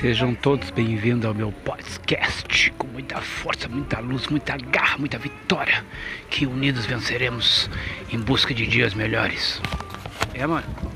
Sejam todos bem-vindos ao meu podcast com muita força, muita luz, muita garra, muita vitória. Que unidos venceremos em busca de dias melhores. É, mano.